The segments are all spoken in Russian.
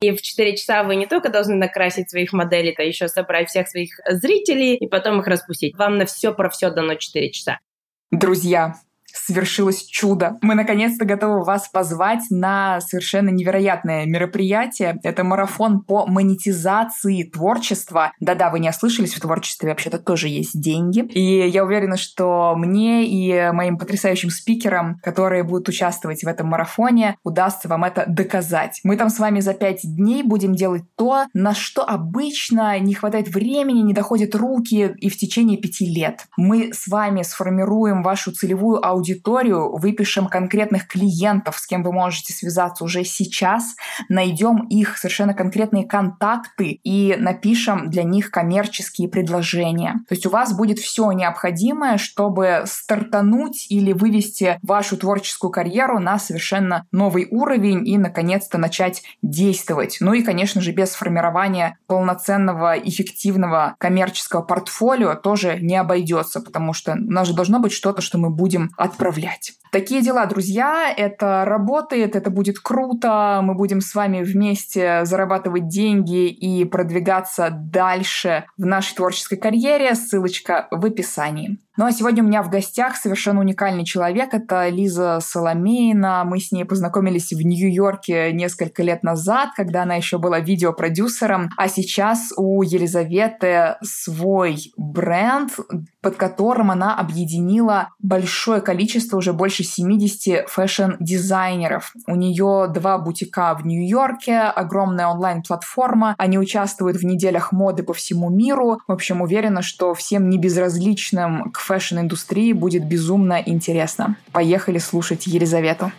И в 4 часа вы не только должны накрасить своих моделей, то еще собрать всех своих зрителей и потом их распустить. Вам на все про все дано 4 часа. Друзья, свершилось чудо. Мы наконец-то готовы вас позвать на совершенно невероятное мероприятие. Это марафон по монетизации творчества. Да-да, вы не ослышались, в творчестве вообще-то тоже есть деньги. И я уверена, что мне и моим потрясающим спикерам, которые будут участвовать в этом марафоне, удастся вам это доказать. Мы там с вами за пять дней будем делать то, на что обычно не хватает времени, не доходят руки и в течение пяти лет. Мы с вами сформируем вашу целевую аудиторию аудиторию, выпишем конкретных клиентов, с кем вы можете связаться уже сейчас, найдем их совершенно конкретные контакты и напишем для них коммерческие предложения. То есть у вас будет все необходимое, чтобы стартануть или вывести вашу творческую карьеру на совершенно новый уровень и, наконец-то, начать действовать. Ну и, конечно же, без формирования полноценного, эффективного коммерческого портфолио тоже не обойдется, потому что у нас же должно быть что-то, что мы будем отправлять. Такие дела, друзья, это работает, это будет круто, мы будем с вами вместе зарабатывать деньги и продвигаться дальше в нашей творческой карьере. Ссылочка в описании. Ну а сегодня у меня в гостях совершенно уникальный человек. Это Лиза Соломеина. Мы с ней познакомились в Нью-Йорке несколько лет назад, когда она еще была видеопродюсером. А сейчас у Елизаветы свой бренд, под которым она объединила большое количество, уже больше 70 фэшн-дизайнеров. У нее два бутика в Нью-Йорке, огромная онлайн-платформа. Они участвуют в неделях моды по всему миру. В общем, уверена, что всем не безразличным к фэшн-индустрии будет безумно интересно. Поехали слушать Елизавету.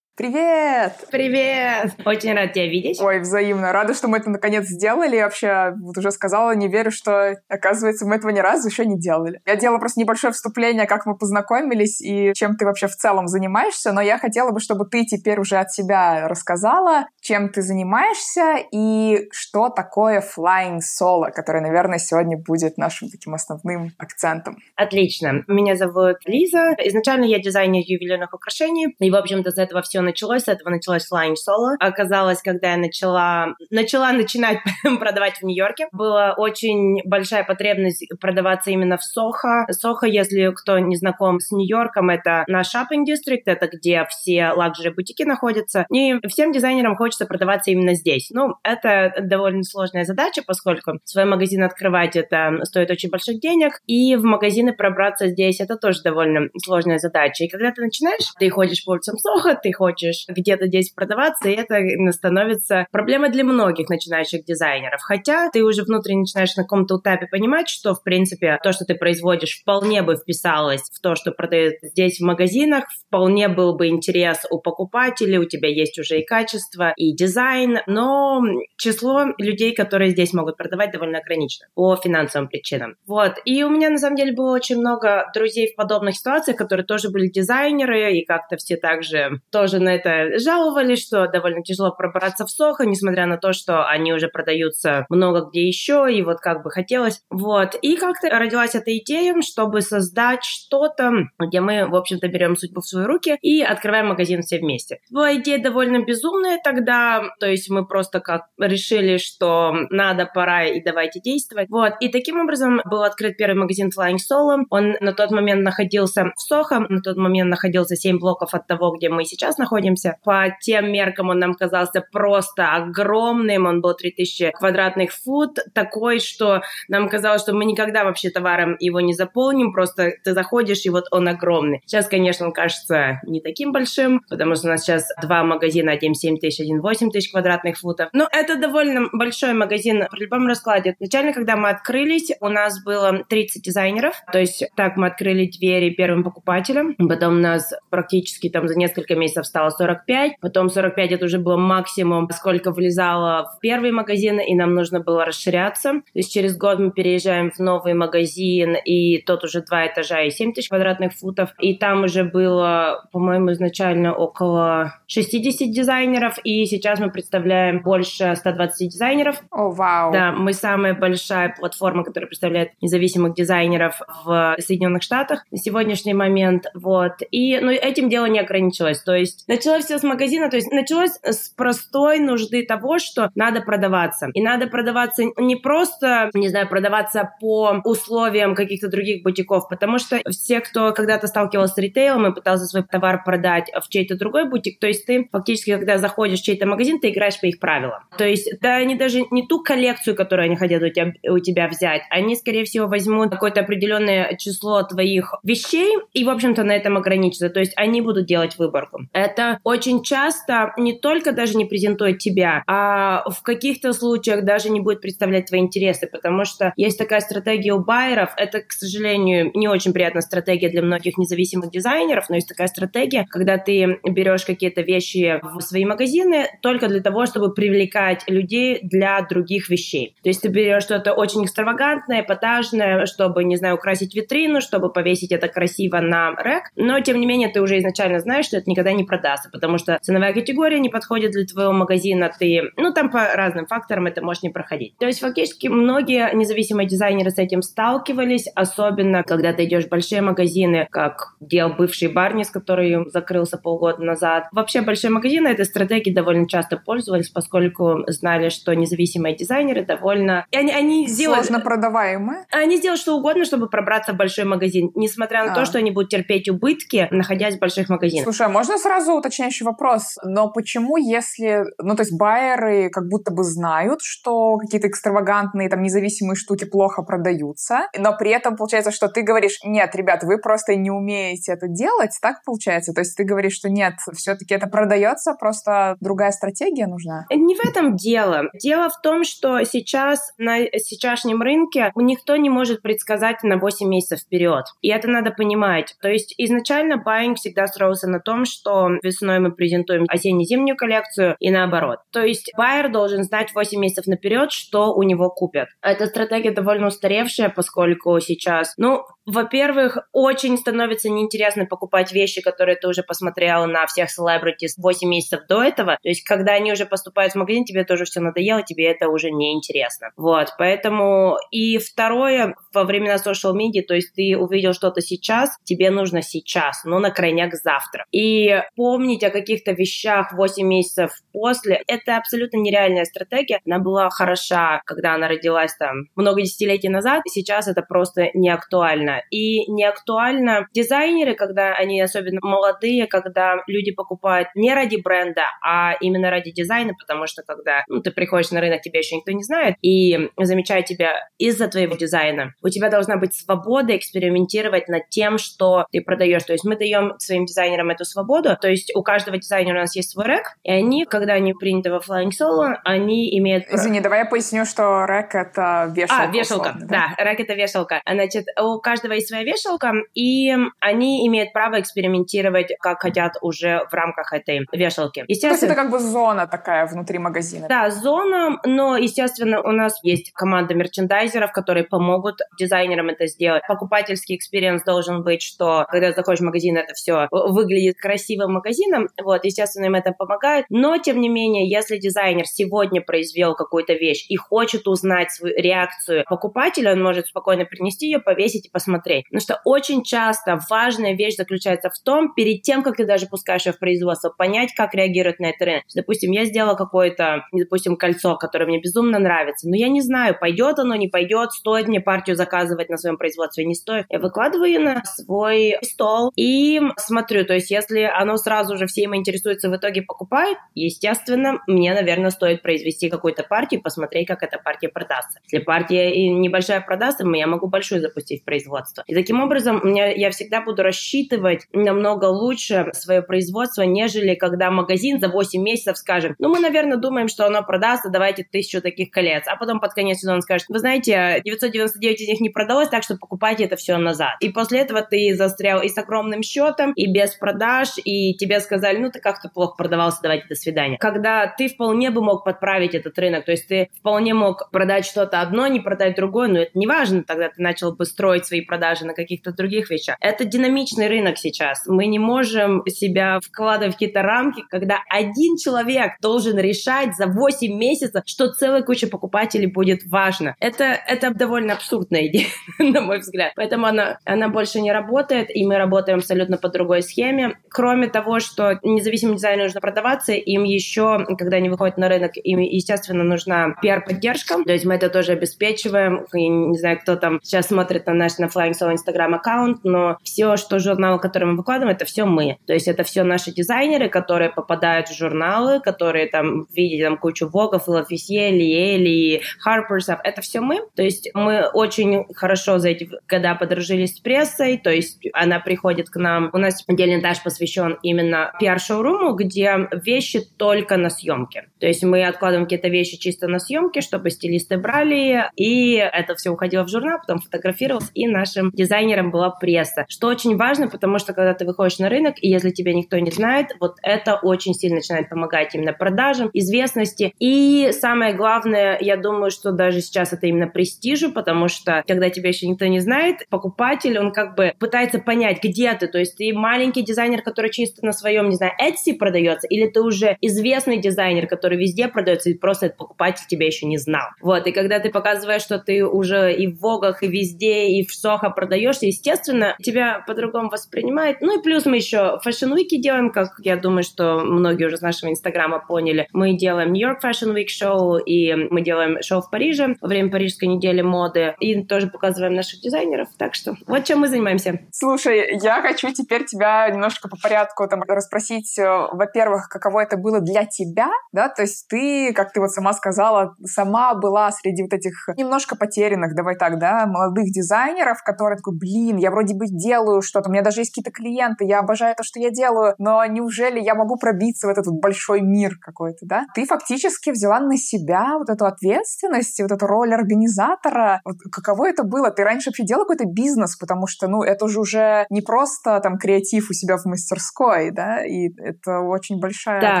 Привет! Привет! Очень рад тебя видеть. Ой, взаимно. Рада, что мы это наконец сделали. Вообще, вот уже сказала, не верю, что, оказывается, мы этого ни разу еще не делали. Я делала просто небольшое вступление, как мы познакомились и чем ты вообще в целом занимаешься, но я хотела бы, чтобы ты теперь уже от себя рассказала, чем ты занимаешься и что такое Flying Solo, которое, наверное, сегодня будет нашим таким основным акцентом. Отлично. Меня зовут Лиза. Изначально я дизайнер ювелирных украшений, и, в общем-то, с этого все началось, с этого началось Flying Solo. Оказалось, когда я начала, начала начинать продавать в Нью-Йорке, была очень большая потребность продаваться именно в Сохо. Сохо, если кто не знаком с Нью-Йорком, это наш shopping district, это где все лакжери бутики находятся. И всем дизайнерам хочется продаваться именно здесь. Ну, это довольно сложная задача, поскольку свой магазин открывать это стоит очень больших денег, и в магазины пробраться здесь это тоже довольно сложная задача. И когда ты начинаешь, ты ходишь по улицам Сохо, ты ходишь хочешь где-то здесь продаваться, и это становится проблемой для многих начинающих дизайнеров. Хотя ты уже внутренне начинаешь на каком-то этапе понимать, что, в принципе, то, что ты производишь, вполне бы вписалось в то, что продают здесь в магазинах, вполне был бы интерес у покупателей, у тебя есть уже и качество, и дизайн, но число людей, которые здесь могут продавать, довольно ограничено по финансовым причинам. Вот. И у меня, на самом деле, было очень много друзей в подобных ситуациях, которые тоже были дизайнеры, и как-то все также тоже на это жаловались, что довольно тяжело пробраться в Сохо, несмотря на то, что они уже продаются много где еще, и вот как бы хотелось. Вот. И как-то родилась эта идея, чтобы создать что-то, где мы, в общем-то, берем судьбу в свои руки и открываем магазин все вместе. Была идея довольно безумная тогда, то есть мы просто как решили, что надо, пора и давайте действовать. Вот. И таким образом был открыт первый магазин Flying Solo. Он на тот момент находился в Сохо, на тот момент находился 7 блоков от того, где мы сейчас находимся, находимся. По тем меркам он нам казался просто огромным, он был 3000 квадратных фут, такой, что нам казалось, что мы никогда вообще товаром его не заполним, просто ты заходишь, и вот он огромный. Сейчас, конечно, он кажется не таким большим, потому что у нас сейчас два магазина, один 7 тысяч, один 8 тысяч квадратных футов. Но это довольно большой магазин при любом раскладе. Изначально, когда мы открылись, у нас было 30 дизайнеров, то есть так мы открыли двери первым покупателям, потом у нас практически там за несколько месяцев стало стало 45, потом 45 это уже было максимум, сколько влезало в первый магазин, и нам нужно было расширяться. То есть через год мы переезжаем в новый магазин, и тот уже два этажа и 7 тысяч квадратных футов, и там уже было, по-моему, изначально около 60 дизайнеров, и сейчас мы представляем больше 120 дизайнеров. О, вау! Да, мы самая большая платформа, которая представляет независимых дизайнеров в Соединенных Штатах на сегодняшний момент, вот. И, ну, этим дело не ограничилось, то есть началось все с магазина, то есть началось с простой нужды того, что надо продаваться. И надо продаваться не просто, не знаю, продаваться по условиям каких-то других бутиков, потому что все, кто когда-то сталкивался с ритейлом и пытался свой товар продать в чей-то другой бутик, то есть ты фактически, когда заходишь в чей-то магазин, ты играешь по их правилам. То есть да, они даже не ту коллекцию, которую они хотят у тебя, у тебя взять, они, скорее всего, возьмут какое-то определенное число твоих вещей и, в общем-то, на этом ограничатся. То есть они будут делать выборку. Это очень часто не только даже не презентует тебя, а в каких-то случаях даже не будет представлять твои интересы, потому что есть такая стратегия у байеров, это, к сожалению, не очень приятная стратегия для многих независимых дизайнеров, но есть такая стратегия, когда ты берешь какие-то вещи в свои магазины только для того, чтобы привлекать людей для других вещей. То есть ты берешь что-то очень экстравагантное, эпатажное, чтобы, не знаю, украсить витрину, чтобы повесить это красиво на рэк, но, тем не менее, ты уже изначально знаешь, что это никогда не продастся, потому что ценовая категория не подходит для твоего магазина, ты, ну, там по разным факторам это может не проходить. То есть, фактически, многие независимые дизайнеры с этим сталкивались, особенно когда ты идешь в большие магазины, как делал бывший Барнис, который закрылся полгода назад. Вообще, большие магазины этой стратегией довольно часто пользовались, поскольку знали, что независимые дизайнеры довольно... И они, они сделали... Сложно продаваемые? Они сделают что угодно, чтобы пробраться в большой магазин, несмотря на а. то, что они будут терпеть убытки, находясь в больших магазинах. Слушай, а можно сразу уточняющий вопрос? Но почему, если... Ну, то есть байеры как будто бы знают, что какие-то экстравагантные, там, независимые штуки плохо продаются, но при этом получается, что ты говоришь, нет, ребят, вы просто не умеете это делать, так получается? То есть ты говоришь, что нет, все-таки это продается, просто другая стратегия нужна? Не в этом дело. Дело в том, что сейчас на сейчасшнем рынке никто не может предсказать на 8 месяцев вперед. И это надо понимать. То есть изначально байинг всегда строился на том, что весной мы презентуем осенне-зимнюю коллекцию и наоборот. То есть байер должен знать 8 месяцев наперед, что у него купят. Эта стратегия довольно устаревшая, поскольку сейчас, ну, во-первых, очень становится неинтересно покупать вещи, которые ты уже посмотрела на всех celebrities 8 месяцев до этого. То есть, когда они уже поступают в магазин, тебе тоже все надоело, тебе это уже не интересно. Вот, поэтому... И второе, во времена social media, то есть ты увидел что-то сейчас, тебе нужно сейчас, но на крайняк завтра. И помнить о каких-то вещах 8 месяцев после, это абсолютно нереальная стратегия. Она была хороша, когда она родилась там много десятилетий назад, сейчас это просто не актуально и не актуально дизайнеры, когда они особенно молодые, когда люди покупают не ради бренда, а именно ради дизайна, потому что когда ну, ты приходишь на рынок, тебя еще никто не знает, и замечает тебя из-за твоего дизайна, у тебя должна быть свобода экспериментировать над тем, что ты продаешь. То есть мы даем своим дизайнерам эту свободу, то есть у каждого дизайнера у нас есть свой рэк, и они, когда они приняты во Flying Solo, они имеют... Извини, давай я поясню, что рэк — это вешалка. А, вешалка, условно, да? да, рэк — это вешалка. Значит, у каждого каждого есть своя вешалка, и они имеют право экспериментировать, как хотят уже в рамках этой вешалки. Естественно, То есть это как бы зона такая внутри магазина. Да, зона, но, естественно, у нас есть команда мерчендайзеров, которые помогут дизайнерам это сделать. Покупательский experience должен быть, что когда заходишь в магазин, это все выглядит красивым магазином, вот, естественно, им это помогает, но, тем не менее, если дизайнер сегодня произвел какую-то вещь и хочет узнать свою реакцию покупателя, он может спокойно принести ее, повесить и посмотреть, посмотреть. Потому что очень часто важная вещь заключается в том, перед тем, как ты даже пускаешь ее в производство, понять, как реагирует на это рынок. Допустим, я сделала какое-то, допустим, кольцо, которое мне безумно нравится, но я не знаю, пойдет оно, не пойдет, стоит мне партию заказывать на своем производстве, не стоит. Я выкладываю на свой стол и смотрю. То есть, если оно сразу же всем интересуется, в итоге покупает, естественно, мне, наверное, стоит произвести какую-то партию, посмотреть, как эта партия продастся. Если партия небольшая продастся, я могу большую запустить в производство производства. И таким образом меня, я всегда буду рассчитывать намного лучше свое производство, нежели когда магазин за 8 месяцев скажет, ну, мы, наверное, думаем, что оно продастся, давайте тысячу таких колец. А потом под конец сезона скажет, вы знаете, 999 из них не продалось, так что покупайте это все назад. И после этого ты застрял и с огромным счетом, и без продаж, и тебе сказали, ну, ты как-то плохо продавался, давайте до свидания. Когда ты вполне бы мог подправить этот рынок, то есть ты вполне мог продать что-то одно, не продать другое, но это не важно, тогда ты начал бы строить свои продажи на каких-то других вещах. Это динамичный рынок сейчас. Мы не можем себя вкладывать в какие-то рамки, когда один человек должен решать за 8 месяцев, что целая куча покупателей будет важно. Это, это довольно абсурдная идея, на мой взгляд. Поэтому она, она больше не работает, и мы работаем абсолютно по другой схеме. Кроме того, что независимым дизайнерам нужно продаваться, им еще, когда они выходят на рынок, им, естественно, нужна пиар-поддержка. То есть мы это тоже обеспечиваем. Я не знаю, кто там сейчас смотрит на наш на Flying Solo Instagram аккаунт, но все, что журналы, которые мы выкладываем, это все мы. То есть это все наши дизайнеры, которые попадают в журналы, которые там видели там кучу Вогов, Лафисье, Лиэли, Харперсов. Это все мы. То есть мы очень хорошо за эти года подружились с прессой, то есть она приходит к нам. У нас отдельный этаж посвящен именно пиар-шоуруму, где вещи только на съемке. То есть мы откладываем какие-то вещи чисто на съемке, чтобы стилисты брали, и это все уходило в журнал, потом фотографировалось, и нашим дизайнерам была пресса. Что очень важно, потому что когда ты выходишь на рынок, и если тебя никто не знает, вот это очень сильно начинает помогать именно продажам, известности. И самое главное, я думаю, что даже сейчас это именно престижу, потому что когда тебя еще никто не знает, покупатель, он как бы пытается понять, где ты. То есть ты маленький дизайнер, который чисто на своем, не знаю, Etsy продается, или ты уже известный дизайнер, который везде продается, или просто этот покупатель тебя еще не знал. Вот, и когда ты показываешь, что ты уже и в Вогах, и везде, и в Сохо продаешься, естественно, тебя по-другому воспринимает. Ну и плюс мы еще Fashion Week делаем, как я думаю, что многие уже с нашего инстаграма поняли. Мы делаем Нью-Йорк Fashion Week шоу, и мы делаем шоу в Париже во время Парижской недели моды, и тоже показываем наших дизайнеров. Так что вот чем мы занимаемся. Слушай, я хочу теперь тебя немножко по порядку там расспросить, э, во-первых, каково это было для тебя, да, то есть ты, как ты вот сама сказала, сама была среди вот этих немножко потерянных, давай так, да, молодых дизайнеров, которые такой, блин, я вроде бы делаю что-то, у меня даже есть какие-то клиенты, я обожаю то, что я делаю, но неужели я могу пробиться в этот вот большой мир какой-то, да? Ты фактически взяла на себя вот эту ответственность, вот эту роль организатора. Вот каково это было? Ты раньше вообще делала какой-то бизнес, потому что, ну, это же уже не просто там креатив у себя в мастерской, да, и это очень большая да.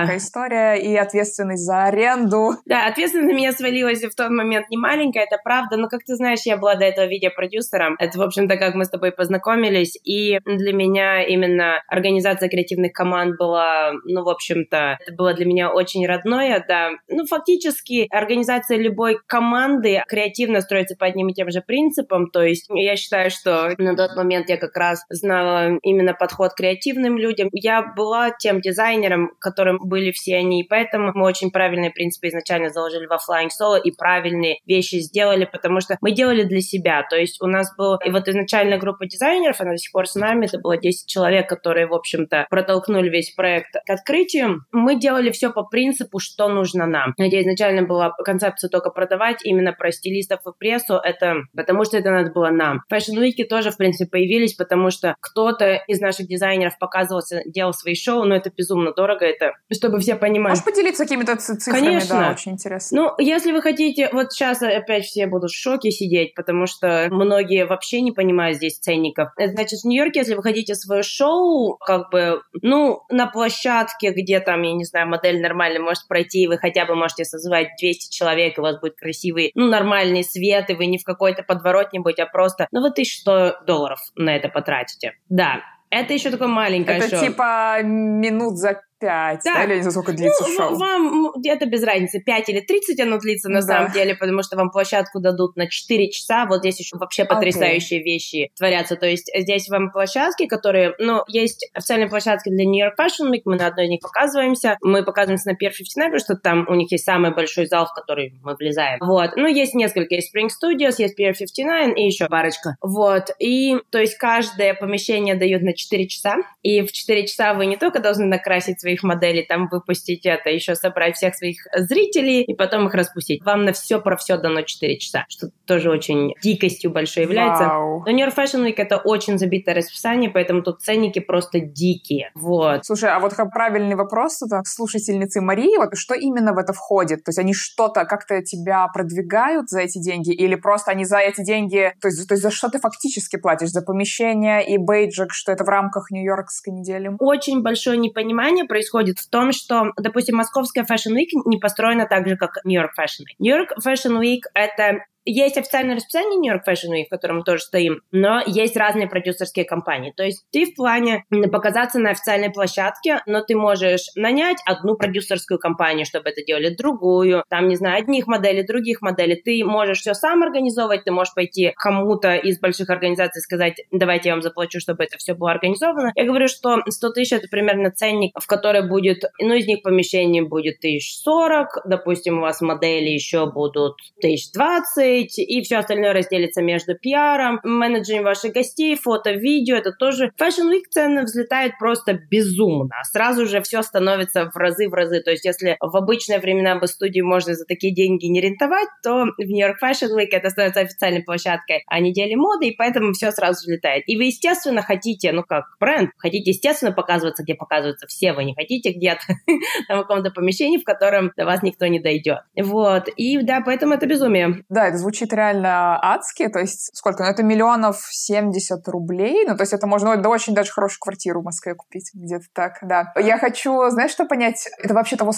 такая история, и ответственность за аренду. Да, ответственность на меня свалилась в тот момент не маленькая, это правда, но, как ты знаешь, я была до этого видеопродюсером. Это, в общем-то, как мы с тобой познакомились, и для меня именно организация креативных команд была, ну, в общем-то, это было для меня очень родное, да. Ну, фактически, организация любой команды креативно строится по одним и тем же принципам, то есть я считаю, что на тот момент я как раз знала именно подход креативным людям. Я была тем дизайнером, которым были все они, и поэтому мы очень правильные принципы изначально заложили во Flying Solo и правильные вещи сделали, потому что мы делали для себя, то есть у нас был, и вот изначальная группа дизайнеров, она до сих пор с нами, это было 10 человек, которые, в общем-то, протолкнули весь проект к открытию. Мы делали все по принципу, что нужно нам. Хотя изначально была концепция только продавать именно про стилистов и прессу, это потому что это надо было нам. Week тоже, в принципе, появились, потому что кто-то из наших дизайнеров показывался, делал свои шоу, но это безумно дорого, это чтобы все понимали. Можешь поделиться какими-то цифрами? Конечно. Да, очень интересно. Ну, если вы хотите, вот сейчас опять все будут в шоке сидеть, потому что многие вообще не понимают здесь ценников. Значит, в Нью-Йорке, если вы хотите свое шоу, как бы, ну, на площадке, где там, я не знаю, модель нормально может пройти, и вы хотя бы можете созвать 200 человек, и у вас будет красивый, ну, нормальный свет, и вы не в какой-то подворотне будете, а просто, ну, вы 1100 долларов на это потратите. Да, это еще такое маленькое Это шоу. типа минут за пять, да. да, или за сколько длится ну, шоу? Вам где-то без разницы, 5 или 30 оно длится на да. самом деле, потому что вам площадку дадут на 4 часа, вот здесь еще вообще потрясающие okay. вещи творятся, то есть здесь вам площадки, которые, ну, есть официальные площадки для New York Fashion Week, мы на одной из них показываемся, мы показываемся на Pier 59, потому что там у них есть самый большой зал, в который мы влезаем, вот, ну, есть несколько, есть Spring Studios, есть Pier 59 и еще парочка, вот, и, то есть каждое помещение дают на 4 часа, и в 4 часа вы не только должны накрасить своих моделей, там выпустить это, еще собрать всех своих зрителей и потом их распустить. Вам на все про все дано 4 часа, что тоже очень дикостью большой является. Вау. Но New York Fashion Week это очень забитое расписание, поэтому тут ценники просто дикие. Вот. Слушай, а вот правильный вопрос это слушательницы Марии, вот что именно в это входит? То есть они что-то как-то тебя продвигают за эти деньги или просто они за эти деньги, то есть, то есть за что ты фактически платишь? За помещение и бейджик, что это в рамках Нью-Йоркской недели? Очень большое непонимание происходит в том, что, допустим, Московская Fashion Week не построена так же, как Нью-Йорк Fashion Week. Нью-Йорк Fashion Week — это есть официальное расписание New York Fashion Week, в котором мы тоже стоим, но есть разные продюсерские компании. То есть ты в плане показаться на официальной площадке, но ты можешь нанять одну продюсерскую компанию, чтобы это делали другую, там, не знаю, одних моделей, других моделей. Ты можешь все сам организовывать, ты можешь пойти кому-то из больших организаций сказать, давайте я вам заплачу, чтобы это все было организовано. Я говорю, что 100 тысяч это примерно ценник, в который будет, ну, из них помещений будет тысяч сорок, допустим, у вас модели еще будут тысяч двадцать, быть, и все остальное разделится между пиаром, менеджером ваших гостей, фото, видео, это тоже. Fashion Week цены взлетают просто безумно. Сразу же все становится в разы в разы. То есть если в обычные времена бы студии можно за такие деньги не рентовать, то в York Fashion Week это становится официальной площадкой, а недели моды, и поэтому все сразу взлетает. И вы, естественно, хотите, ну как бренд, хотите, естественно, показываться, где показываются все, вы не хотите где-то в каком-то помещении, в котором до вас никто не дойдет. Вот. И да, поэтому это безумие. Да, это звучит реально адски, то есть сколько? Ну, это миллионов семьдесят рублей, ну, то есть это можно да, очень даже хорошую квартиру в Москве купить, где-то так, да. Я хочу, знаешь, что понять? Это вообще того?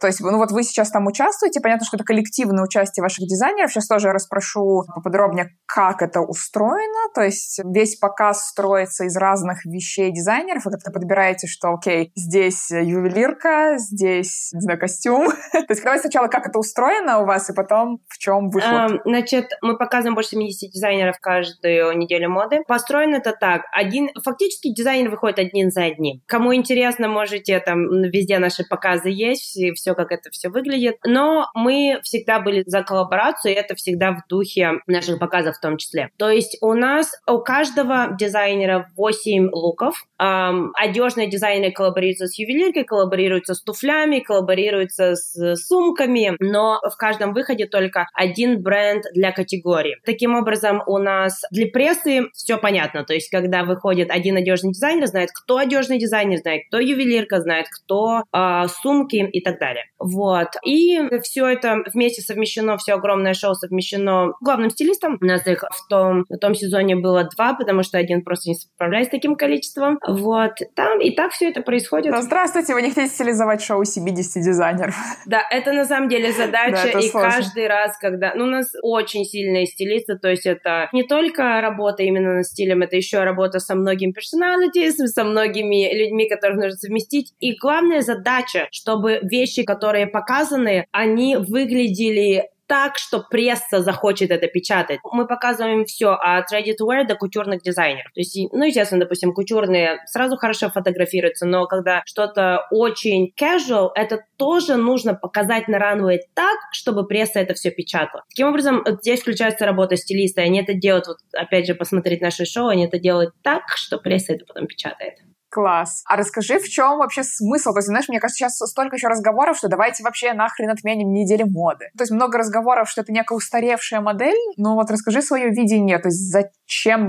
То есть, ну вот вы сейчас там участвуете, понятно, что это коллективное участие ваших дизайнеров. Сейчас тоже расспрошу поподробнее, как это устроено. То есть весь показ строится из разных вещей дизайнеров. Вы как-то подбираете, что, окей, здесь ювелирка, здесь, не знаю, костюм. То есть давай сначала, как это устроено у вас, и потом в чем выход? Значит, мы показываем больше 70 дизайнеров каждую неделю моды. Построено это так. Один, фактически дизайнер выходит один за одним. Кому интересно, можете там, везде наши показы есть, и все, как это все выглядит. Но мы всегда были за коллаборацию, и это всегда в духе наших показов в том числе. То есть у нас, у каждого дизайнера 8 луков. Эм, одежные дизайнеры коллаборируются с ювелиркой, коллаборируются с туфлями, коллаборируются с сумками, но в каждом выходе только один бренд для категории. Таким образом, у нас для прессы все понятно. То есть, когда выходит один одежный дизайнер, знает, кто одежный дизайнер, знает, кто ювелирка, знает, кто э, сумки и так далее. Вот. И все это вместе совмещено, все огромное шоу совмещено главным стилистом. У нас их в том, в том сезоне было два, потому что один просто не справляется с таким количеством. Вот. Там и так все это происходит. Ну, здравствуйте, вы не хотите стилизовать шоу 70 дизайнеров? Да, это на самом деле задача. и каждый раз, когда... Ну, у нас очень сильные стилисты, то есть это не только работа именно над стилем, это еще работа со многими персоналитис, со многими людьми, которых нужно совместить. И главная задача, чтобы вещи, которые показаны, они выглядели так, что пресса захочет это печатать. Мы показываем все от ready to wear до кутюрных дизайнеров. То есть, ну, естественно, допустим, кутюрные сразу хорошо фотографируются, но когда что-то очень casual, это тоже нужно показать на ранвей так, чтобы пресса это все печатала. Таким образом, здесь включается работа стилиста, и они это делают, вот, опять же, посмотреть наше шоу, они это делают так, что пресса это потом печатает. Класс. А расскажи, в чем вообще смысл? То есть, знаешь, мне кажется, сейчас столько еще разговоров, что давайте вообще нахрен отменим недели моды. То есть много разговоров, что это некая устаревшая модель. Но вот расскажи свое видение. То есть зачем,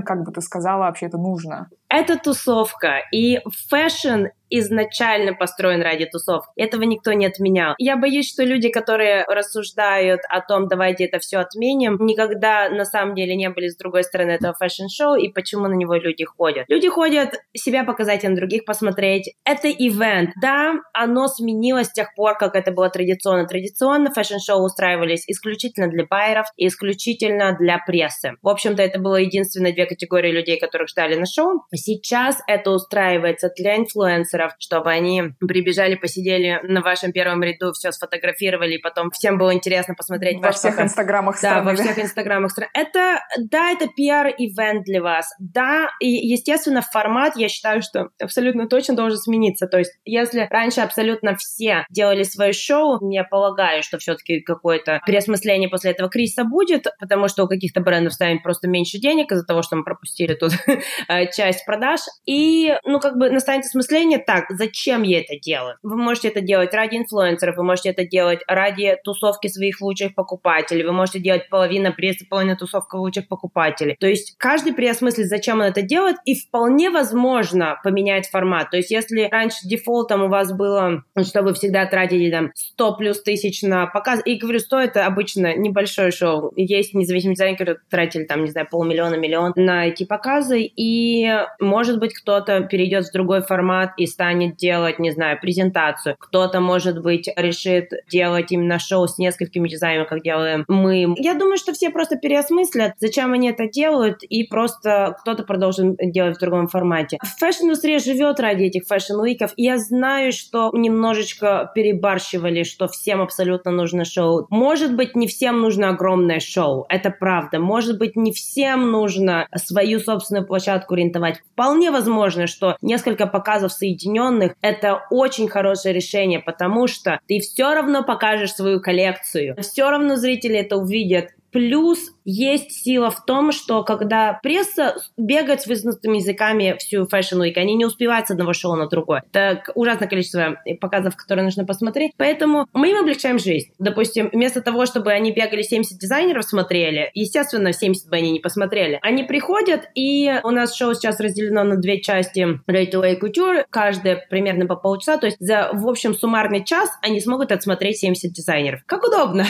как бы ты сказала, вообще это нужно? Это тусовка. И фэшн изначально построен ради тусовки. Этого никто не отменял. Я боюсь, что люди, которые рассуждают о том, давайте это все отменим, никогда на самом деле не были с другой стороны этого fashion show, и почему на него люди ходят. Люди ходят себя показать и на других посмотреть. Это ивент. Да, оно сменилось с тех пор, как это было традиционно. Традиционно fashion show устраивались исключительно для байеров и исключительно для прессы. В общем-то, это было единственные две категории людей, которых ждали на шоу. Сейчас это устраивается для инфлюенсеров, чтобы они прибежали, посидели на вашем первом ряду, все сфотографировали, и потом всем было интересно посмотреть во всех показ. инстаграмах Да, во всех инстаграмах страны. Это, да, это пиар-ивент для вас. Да, и, естественно, формат, я считаю, что абсолютно точно должен смениться. То есть, если раньше абсолютно все делали свое шоу, я полагаю, что все-таки какое-то переосмысление после этого кризиса будет, потому что у каких-то брендов станет просто меньше денег из-за того, что мы пропустили тут э, часть продаж. И, ну, как бы настанет осмысление, так, зачем я это делаю? Вы можете это делать ради инфлюенсеров, вы можете это делать ради тусовки своих лучших покупателей, вы можете делать половина пресса, половина тусовка лучших покупателей. То есть каждый переосмыслит, зачем он это делает, и вполне возможно поменять формат. То есть если раньше дефолтом у вас было, что вы всегда тратили там 100 плюс тысяч на показ, и говорю, 100 это обычно небольшое шоу. Есть независимые дизайнеры, которые тратили там, не знаю, полмиллиона, миллион на эти показы, и может быть кто-то перейдет в другой формат и станет делать, не знаю, презентацию. Кто-то, может быть, решит делать именно шоу с несколькими дизайнерами, как делаем мы. Я думаю, что все просто переосмыслят, зачем они это делают, и просто кто-то продолжит делать в другом формате. Фэшн-индустрия живет ради этих fashion week ов, и я знаю, что немножечко перебарщивали, что всем абсолютно нужно шоу. Может быть, не всем нужно огромное шоу, это правда. Может быть, не всем нужно свою собственную площадку рентовать. Вполне возможно, что несколько показов соединенных — это очень хорошее решение, потому что ты все равно покажешь свою коллекцию. Все равно зрители это увидят. Плюс есть сила в том, что когда пресса бегает с высунутыми языками всю Fashion Week, они не успевают с одного шоу на другое. Это ужасное количество показов, которые нужно посмотреть. Поэтому мы им облегчаем жизнь. Допустим, вместо того, чтобы они бегали 70 дизайнеров смотрели, естественно, 70 бы они не посмотрели. Они приходят, и у нас шоу сейчас разделено на две части и Couture, каждая примерно по полчаса, то есть за, в общем, суммарный час они смогут отсмотреть 70 дизайнеров. Как удобно.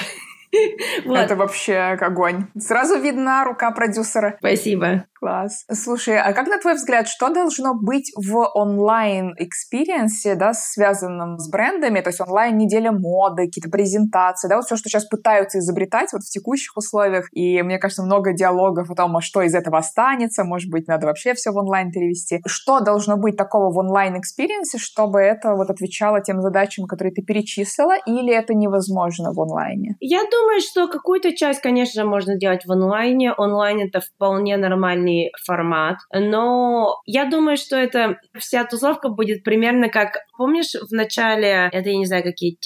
Вот. Это вообще огонь. Сразу видна рука продюсера. Спасибо. Класс. Слушай, а как на твой взгляд, что должно быть в онлайн- experience е, да, связанном с брендами, то есть онлайн-неделя моды, какие-то презентации, да, вот все, что сейчас пытаются изобретать вот в текущих условиях, и мне кажется, много диалогов о том, а что из этого останется, может быть, надо вообще все в онлайн перевести. Что должно быть такого в онлайн- experience е, чтобы это вот отвечало тем задачам, которые ты перечислила, или это невозможно в онлайне? Я думаю, что какую-то часть, конечно, можно делать в онлайне. Онлайн — это вполне нормальный формат, но я думаю, что это вся тусовка будет примерно как, помнишь, в начале, это я не знаю, какие,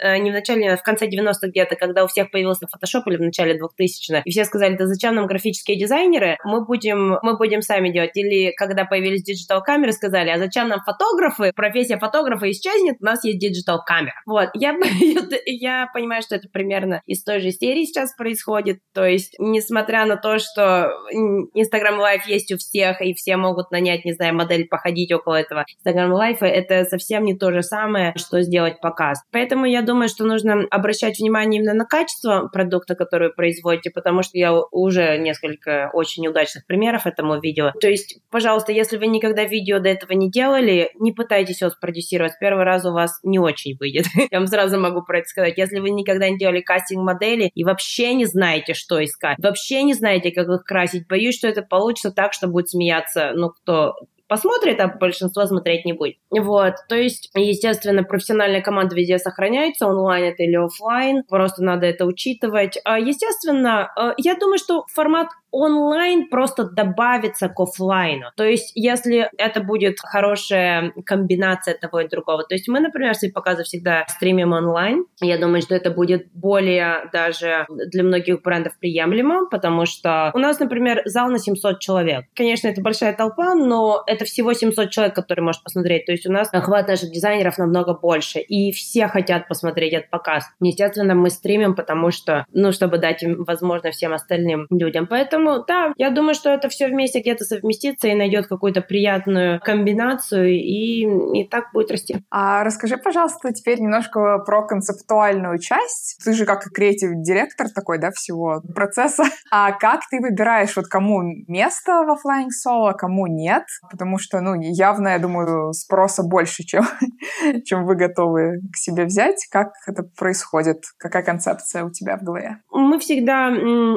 э, не в начале, а в конце 90-х где-то, когда у всех появился Photoshop или в начале 2000-х, и все сказали, да зачем нам графические дизайнеры, мы будем, мы будем сами делать. Или когда появились digital -камеры, сказали, а зачем нам фотографы, профессия фотографа исчезнет, у нас есть digital -камера. Вот, я, я понимаю, что это примерно из той же серии сейчас происходит, то есть, несмотря на то, что Instagram Live есть у всех, и все могут нанять, не знаю, модель походить около этого Instagram Live, это совсем не то же самое, что сделать показ. Поэтому я думаю, что нужно обращать внимание именно на качество продукта, который вы производите, потому что я уже несколько очень неудачных примеров этому видела. То есть, пожалуйста, если вы никогда видео до этого не делали, не пытайтесь его спродюсировать. С первого раза у вас не очень выйдет. я вам сразу могу про это сказать. Если вы никогда не делали кастинг модели и вообще не знаете, что искать, вообще не знаете, как их красить, боюсь, что это получится так, что будет смеяться, ну, кто посмотрит, а большинство смотреть не будет. Вот, то есть, естественно, профессиональная команда везде сохраняется, онлайн это или офлайн, просто надо это учитывать. А, естественно, э, я думаю, что формат онлайн просто добавится к офлайну. То есть, если это будет хорошая комбинация того и другого. То есть, мы, например, свои показы всегда стримим онлайн. Я думаю, что это будет более даже для многих брендов приемлемо, потому что у нас, например, зал на 700 человек. Конечно, это большая толпа, но это всего 700 человек, которые может посмотреть. То есть, у нас охват наших дизайнеров намного больше, и все хотят посмотреть этот показ. Естественно, мы стримим, потому что, ну, чтобы дать им возможность всем остальным людям. Поэтому Поэтому, да, я думаю, что это все вместе где-то совместится и найдет какую-то приятную комбинацию, и, и так будет расти. А расскажи, пожалуйста, теперь немножко про концептуальную часть. Ты же как креатив директор такой, да, всего процесса. А как ты выбираешь, вот кому место во Flying Solo, а кому нет? Потому что, ну, явно, я думаю, спроса больше, чем, чем вы готовы к себе взять. Как это происходит? Какая концепция у тебя в голове? Мы всегда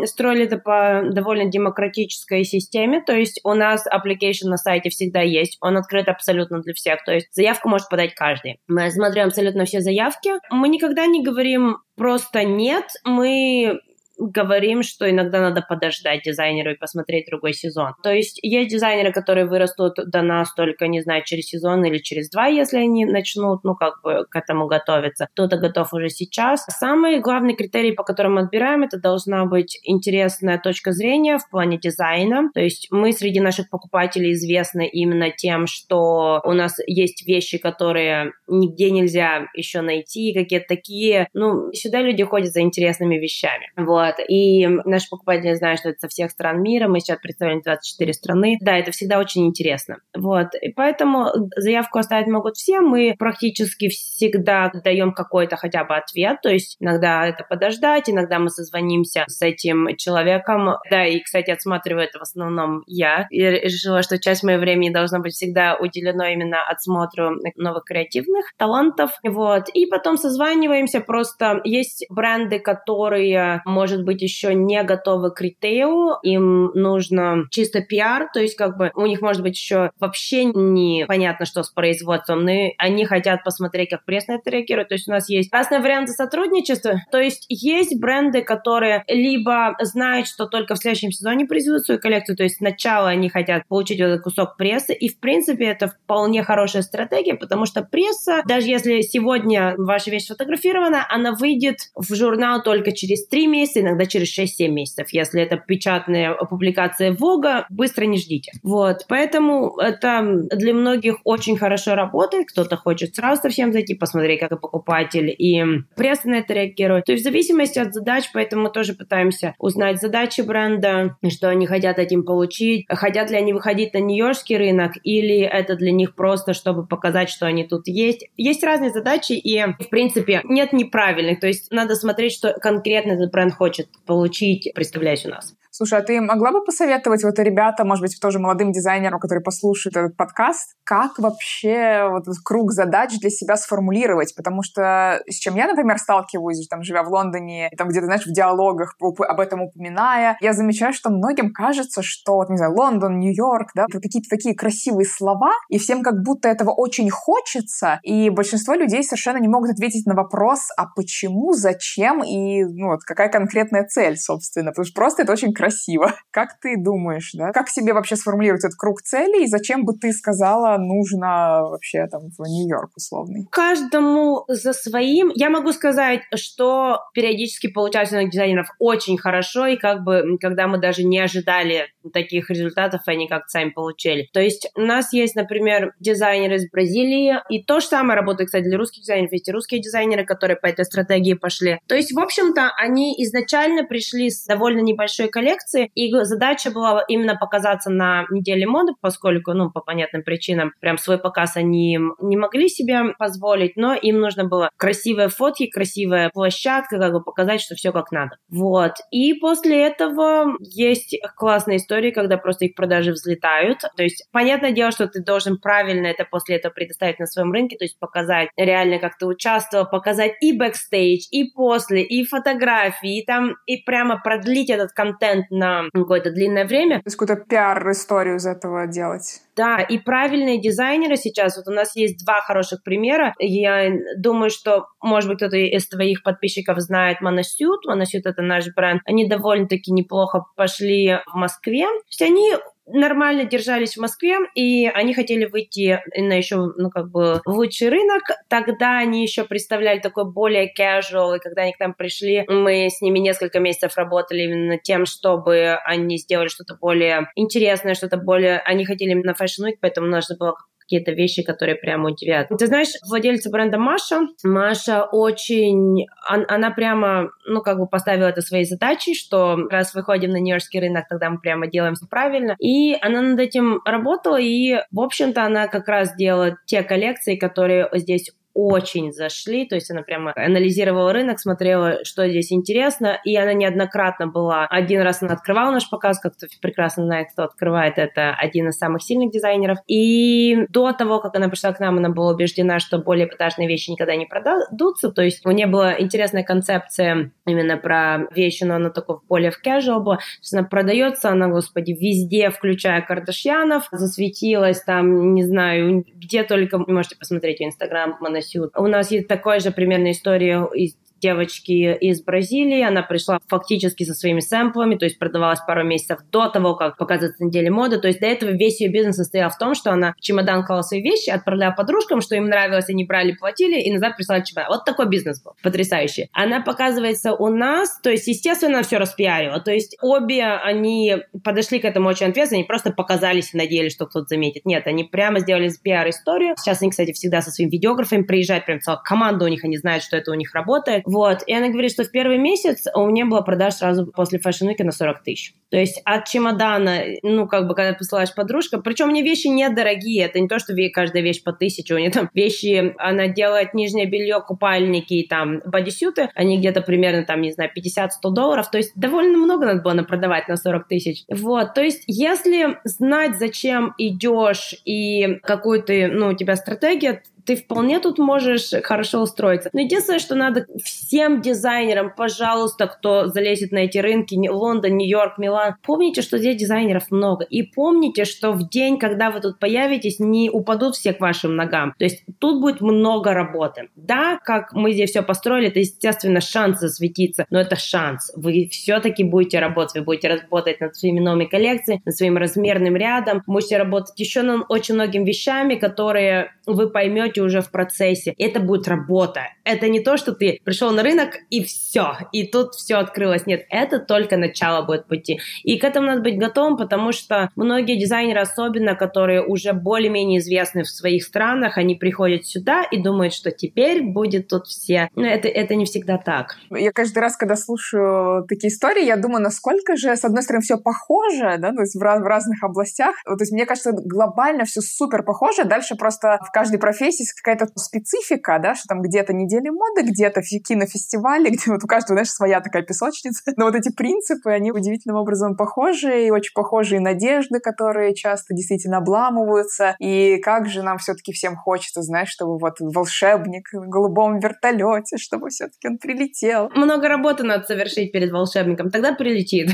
строили это по довольно довольно демократической системе, то есть у нас application на сайте всегда есть, он открыт абсолютно для всех, то есть заявку может подать каждый. Мы смотрим абсолютно все заявки, мы никогда не говорим просто нет, мы говорим, что иногда надо подождать дизайнеру и посмотреть другой сезон. То есть есть дизайнеры, которые вырастут до нас только, не знаю, через сезон или через два, если они начнут, ну, как бы к этому готовиться. Кто-то готов уже сейчас. Самый главный критерий, по которым мы отбираем, это должна быть интересная точка зрения в плане дизайна. То есть мы среди наших покупателей известны именно тем, что у нас есть вещи, которые нигде нельзя еще найти, какие-то такие, ну, сюда люди ходят за интересными вещами. Вот. И наши покупатели знают, что это со всех стран мира. Мы сейчас представляем 24 страны. Да, это всегда очень интересно. Вот. И поэтому заявку оставить могут все. Мы практически всегда даем какой-то хотя бы ответ. То есть иногда это подождать, иногда мы созвонимся с этим человеком. Да, и, кстати, отсматриваю это в основном я. И решила, что часть моего времени должно быть всегда уделено именно отсмотру новых креативных талантов. Вот. И потом созваниваемся. Просто есть бренды, которые, может быть, еще не готовы к ритейлу. Им нужно чисто пиар, то есть как бы у них может быть еще вообще не понятно, что с производством, но они хотят посмотреть, как это реагирует. То есть у нас есть разные варианты сотрудничества. То есть есть бренды, которые либо знают, что только в следующем сезоне произведут свою коллекцию, то есть сначала они хотят получить этот кусок прессы, и в принципе это вполне хорошая стратегия, потому что пресса, даже если сегодня ваша вещь сфотографирована, она выйдет в журнал только через 3 месяца, иногда через 6-7 месяцев. Если это печатная публикация Вога, быстро не ждите. Вот, поэтому это для многих очень хорошо работает. Кто-то хочет сразу совсем зайти, посмотреть, как и покупатель, и пресса на это реагирует. То есть в зависимости от задач, поэтому мы тоже пытаемся узнать задачи бренда, что они хотят этим получить, хотят ли они выходить на нью-йоркский рынок, или это для них просто, чтобы показать, что они тут есть. Есть разные задачи, и, в принципе, нет неправильных. То есть надо смотреть, что конкретно этот бренд хочет получить, представляясь у нас. Слушай, а ты могла бы посоветовать вот ребята, может быть, тоже молодым дизайнерам, которые послушают этот подкаст, как вообще вот этот круг задач для себя сформулировать? Потому что с чем я, например, сталкиваюсь, там, живя в Лондоне, там где-то, знаешь, в диалогах об этом упоминая, я замечаю, что многим кажется, что, вот, не знаю, Лондон, Нью-Йорк, да, какие-то такие красивые слова, и всем как будто этого очень хочется, и большинство людей совершенно не могут ответить на вопрос, а почему, зачем и, ну, вот, какая конкретная цель, собственно, потому что просто это очень красиво. Как ты думаешь, да? Как себе вообще сформулировать этот круг целей, и зачем бы ты сказала, нужно вообще там в Нью-Йорк условный? Каждому за своим. Я могу сказать, что периодически получается у дизайнеров очень хорошо, и как бы, когда мы даже не ожидали таких результатов, они как-то сами получили. То есть у нас есть, например, дизайнеры из Бразилии, и то же самое работает, кстати, для русских дизайнеров. Есть и русские дизайнеры, которые по этой стратегии пошли. То есть, в общем-то, они изначально пришли с довольно небольшой коллекции, и задача была именно показаться на неделе моды, поскольку, ну, по понятным причинам, прям свой показ они не могли себе позволить, но им нужно было красивые фотки, красивая площадка, как бы показать, что все как надо. Вот. И после этого есть классные истории, когда просто их продажи взлетают. То есть, понятное дело, что ты должен правильно это после этого предоставить на своем рынке, то есть показать реально, как ты участвовал, показать и бэкстейдж, и после, и фотографии, и там, и прямо продлить этот контент контент на какое-то длинное время. То есть какую-то пиар-историю из этого делать. Да, и правильные дизайнеры сейчас, вот у нас есть два хороших примера. Я думаю, что, может быть, кто-то из твоих подписчиков знает Моносют. Моносют — это наш бренд. Они довольно-таки неплохо пошли в Москве. То есть они нормально держались в Москве, и они хотели выйти на еще, ну, как бы, лучший рынок. Тогда они еще представляли такой более casual, и когда они к нам пришли, мы с ними несколько месяцев работали именно тем, чтобы они сделали что-то более интересное, что-то более... Они хотели именно Fashion Week, поэтому нужно было какие-то вещи, которые прямо удивят. Ты знаешь, владельца бренда Маша, Маша очень, она прямо, ну, как бы поставила это своей задачей, что раз выходим на нью-йоркский рынок, тогда мы прямо делаем все правильно. И она над этим работала, и, в общем-то, она как раз делает те коллекции, которые здесь очень зашли, то есть она прямо анализировала рынок, смотрела, что здесь интересно, и она неоднократно была. Один раз она открывала наш показ, как кто прекрасно знает, кто открывает, это один из самых сильных дизайнеров. И до того, как она пришла к нам, она была убеждена, что более эпатажные вещи никогда не продадутся, то есть у нее была интересная концепция именно про вещи, но она такой более в casual была. Она продается, она, господи, везде, включая Кардашьянов, засветилась там, не знаю, где только можете посмотреть в Инстаграм, она Парасют. У нас есть такая же примерная история из девочки из Бразилии. Она пришла фактически со своими сэмплами, то есть продавалась пару месяцев до того, как показывается неделя моды. То есть до этого весь ее бизнес состоял в том, что она в чемодан клала свои вещи, отправляла подружкам, что им нравилось, они брали, платили, и назад присылали чемодан. Вот такой бизнес был. Потрясающий. Она показывается у нас, то есть, естественно, все распиарила. То есть обе они подошли к этому очень ответственно, они просто показались и надеялись, что кто-то заметит. Нет, они прямо сделали пиар-историю. Сейчас они, кстати, всегда со своими видеографами приезжают, прям целая команда у них, они знают, что это у них работает. Вот. И она говорит, что в первый месяц у меня было продаж сразу после Week на 40 тысяч. То есть от чемодана, ну, как бы, когда посылаешь подружка, причем мне вещи недорогие, это не то, что каждая вещь по тысяче, у нее там вещи, она делает нижнее белье, купальники и там бодисюты, они где-то примерно там, не знаю, 50-100 долларов, то есть довольно много надо было продавать на 40 тысяч. Вот, то есть если знать, зачем идешь и какую ты, ну, у тебя стратегия, ты вполне тут можешь хорошо устроиться. Но единственное, что надо всем дизайнерам, пожалуйста, кто залезет на эти рынки, Лондон, Нью-Йорк, Милан, помните, что здесь дизайнеров много. И помните, что в день, когда вы тут появитесь, не упадут все к вашим ногам. То есть тут будет много работы. Да, как мы здесь все построили, это, естественно, шанс засветиться, но это шанс. Вы все-таки будете работать, вы будете работать над своими новыми коллекциями, над своим размерным рядом, можете работать еще над очень многими вещами, которые вы поймете уже в процессе. Это будет работа. Это не то, что ты пришел на рынок и все, и тут все открылось. Нет, это только начало будет пути. И к этому надо быть готовым, потому что многие дизайнеры, особенно, которые уже более-менее известны в своих странах, они приходят сюда и думают, что теперь будет тут все. Но это, это не всегда так. Я каждый раз, когда слушаю такие истории, я думаю, насколько же, с одной стороны, все похоже, да, то есть в, раз, в разных областях. То есть мне кажется, глобально все супер похоже. Дальше просто в каждой профессии какая-то специфика, да, что там где-то недели моды, где-то кинофестивали, где вот у каждого, знаешь, своя такая песочница. Но вот эти принципы, они удивительным образом похожи, и очень похожие надежды, которые часто действительно обламываются. И как же нам все-таки всем хочется, знаешь, чтобы вот волшебник в голубом вертолете, чтобы все-таки он прилетел. Много работы надо совершить перед волшебником, тогда прилетит.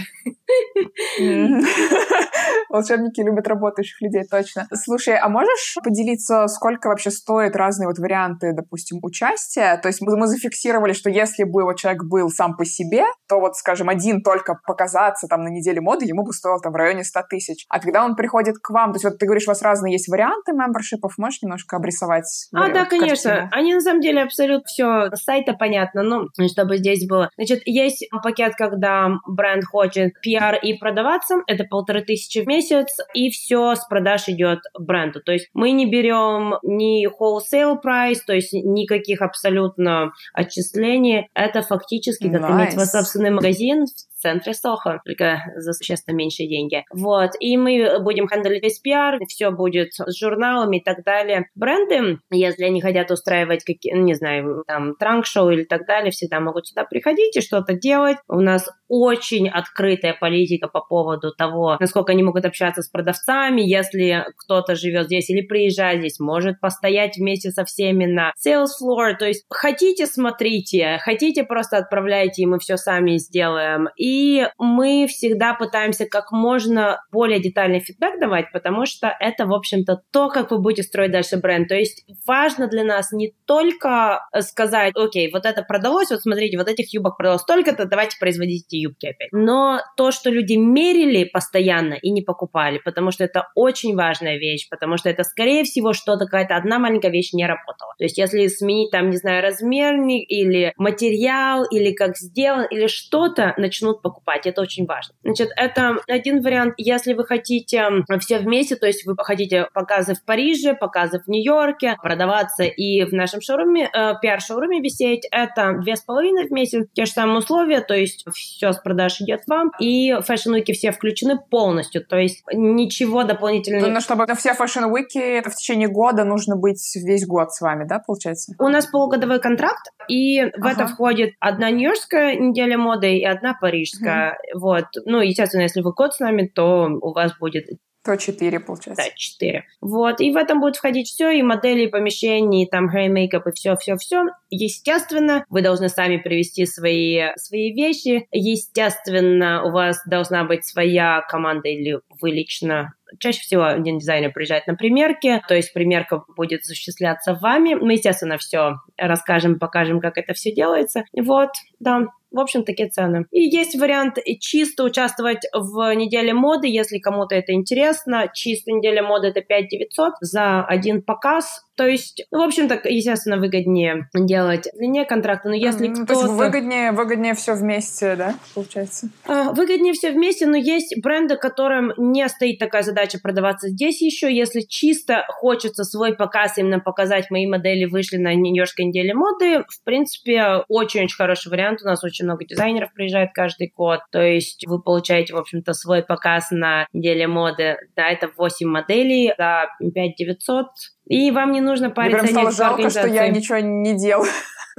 Волшебники любят работающих людей, точно. Слушай, а можешь поделиться, сколько вообще стоят разные вот варианты, допустим, участия? То есть мы, мы зафиксировали, что если бы вот человек был сам по себе, то вот, скажем, один только показаться там на неделе моды, ему бы стоило там в районе 100 тысяч. А когда он приходит к вам, то есть вот ты говоришь, у вас разные есть варианты мембершипов, можешь немножко обрисовать? А, да, конечно. Картину? Они на самом деле абсолютно все с сайта понятно, но чтобы здесь было. Значит, есть пакет, когда бренд хочет PR и продаваться, это полторы тысячи в месяц, и все с продаж идет бренду. То есть мы не берем ни wholesale price, то есть никаких абсолютно отчислений. Это фактически как nice. иметь свой собственный магазин центре Сохо, только за существенно меньшие деньги. Вот. И мы будем хендлить весь пиар, все будет с журналами и так далее. Бренды, если они хотят устраивать какие, не знаю, там, транк-шоу или так далее, всегда могут сюда приходить и что-то делать. У нас очень открытая политика по поводу того, насколько они могут общаться с продавцами, если кто-то живет здесь или приезжает здесь, может постоять вместе со всеми на sales floor, то есть хотите, смотрите, хотите, просто отправляйте, и мы все сами сделаем. И мы всегда пытаемся как можно более детальный фидбэк давать, потому что это, в общем-то, то, как вы будете строить дальше бренд. То есть важно для нас не только сказать, окей, вот это продалось, вот смотрите, вот этих юбок продалось столько-то, давайте производите юбки опять. Но то, что люди мерили постоянно и не покупали, потому что это очень важная вещь, потому что это, скорее всего, что-то какая-то одна маленькая вещь не работала. То есть если сменить там, не знаю, размерник или материал, или как сделан, или что-то, начнут покупать. Это очень важно. Значит, это один вариант. Если вы хотите все вместе, то есть вы хотите показы в Париже, показы в Нью-Йорке, продаваться и в нашем шоуруме, э, пиар-шоуруме висеть, это две с половиной в месяц, те же самые условия, то есть все с продаж идет вам, и fashion week и все включены полностью, то есть ничего дополнительного. Ну, чтобы на все fashion week и, это в течение года нужно быть весь год с вами, да, получается? У нас полугодовой контракт, и в ага. это входит одна нью-йоркская неделя моды и одна парижская. Угу. Вот. Ну, естественно, если вы год с нами, то у вас будет то 4, получается. Да, 4. Вот, и в этом будет входить все, и модели, и помещения, и там makeup, и все-все-все. Естественно, вы должны сами привести свои, свои вещи. Естественно, у вас должна быть своя команда, или вы лично чаще всего дизайнер приезжает на примерки, то есть примерка будет осуществляться вами. Мы, естественно, все расскажем, покажем, как это все делается. Вот, да, в общем, такие цены. И есть вариант чисто участвовать в неделе моды, если кому-то это интересно. Чисто неделя моды это 5 900 за один показ. То есть, ну, в общем-то, естественно, выгоднее делать длиннее контракта, но если mm, кто-то... То есть выгоднее, выгоднее все вместе, да, получается? А, выгоднее все вместе, но есть бренды, которым не стоит такая задача продаваться здесь еще. Если чисто хочется свой показ именно показать, мои модели вышли на Нью-Йоркской неделе моды, в принципе, очень-очень хороший вариант. У нас очень много дизайнеров приезжает каждый год. То есть вы получаете, в общем-то, свой показ на неделе моды. Да, это 8 моделей за 5 900 и вам не нужно париться Мне прям стало жалко, что я ничего не делаю.